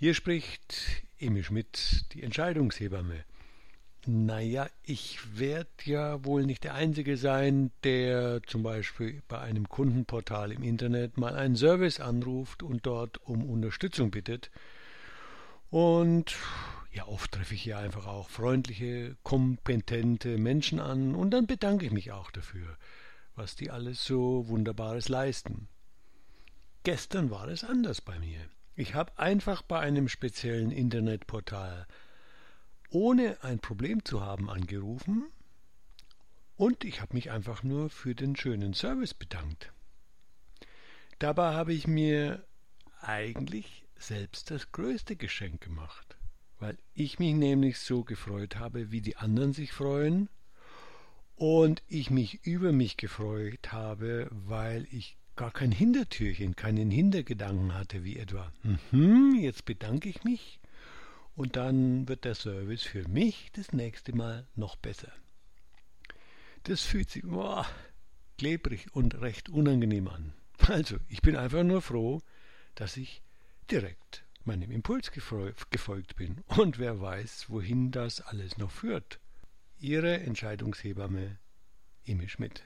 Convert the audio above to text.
Hier spricht Emil Schmidt, die Entscheidungshebamme. Naja, ich werde ja wohl nicht der Einzige sein, der zum Beispiel bei einem Kundenportal im Internet mal einen Service anruft und dort um Unterstützung bittet. Und ja, oft treffe ich hier einfach auch freundliche, kompetente Menschen an und dann bedanke ich mich auch dafür, was die alles so Wunderbares leisten. Gestern war es anders bei mir. Ich habe einfach bei einem speziellen Internetportal ohne ein Problem zu haben angerufen und ich habe mich einfach nur für den schönen Service bedankt. Dabei habe ich mir eigentlich selbst das größte Geschenk gemacht, weil ich mich nämlich so gefreut habe, wie die anderen sich freuen und ich mich über mich gefreut habe, weil ich gar kein Hintertürchen, keinen Hintergedanken hatte, wie etwa, mhm, jetzt bedanke ich mich und dann wird der Service für mich das nächste Mal noch besser. Das fühlt sich boah, klebrig und recht unangenehm an. Also, ich bin einfach nur froh, dass ich direkt meinem Impuls gefolgt bin. Und wer weiß, wohin das alles noch führt. Ihre Entscheidungshebamme Emil Schmidt.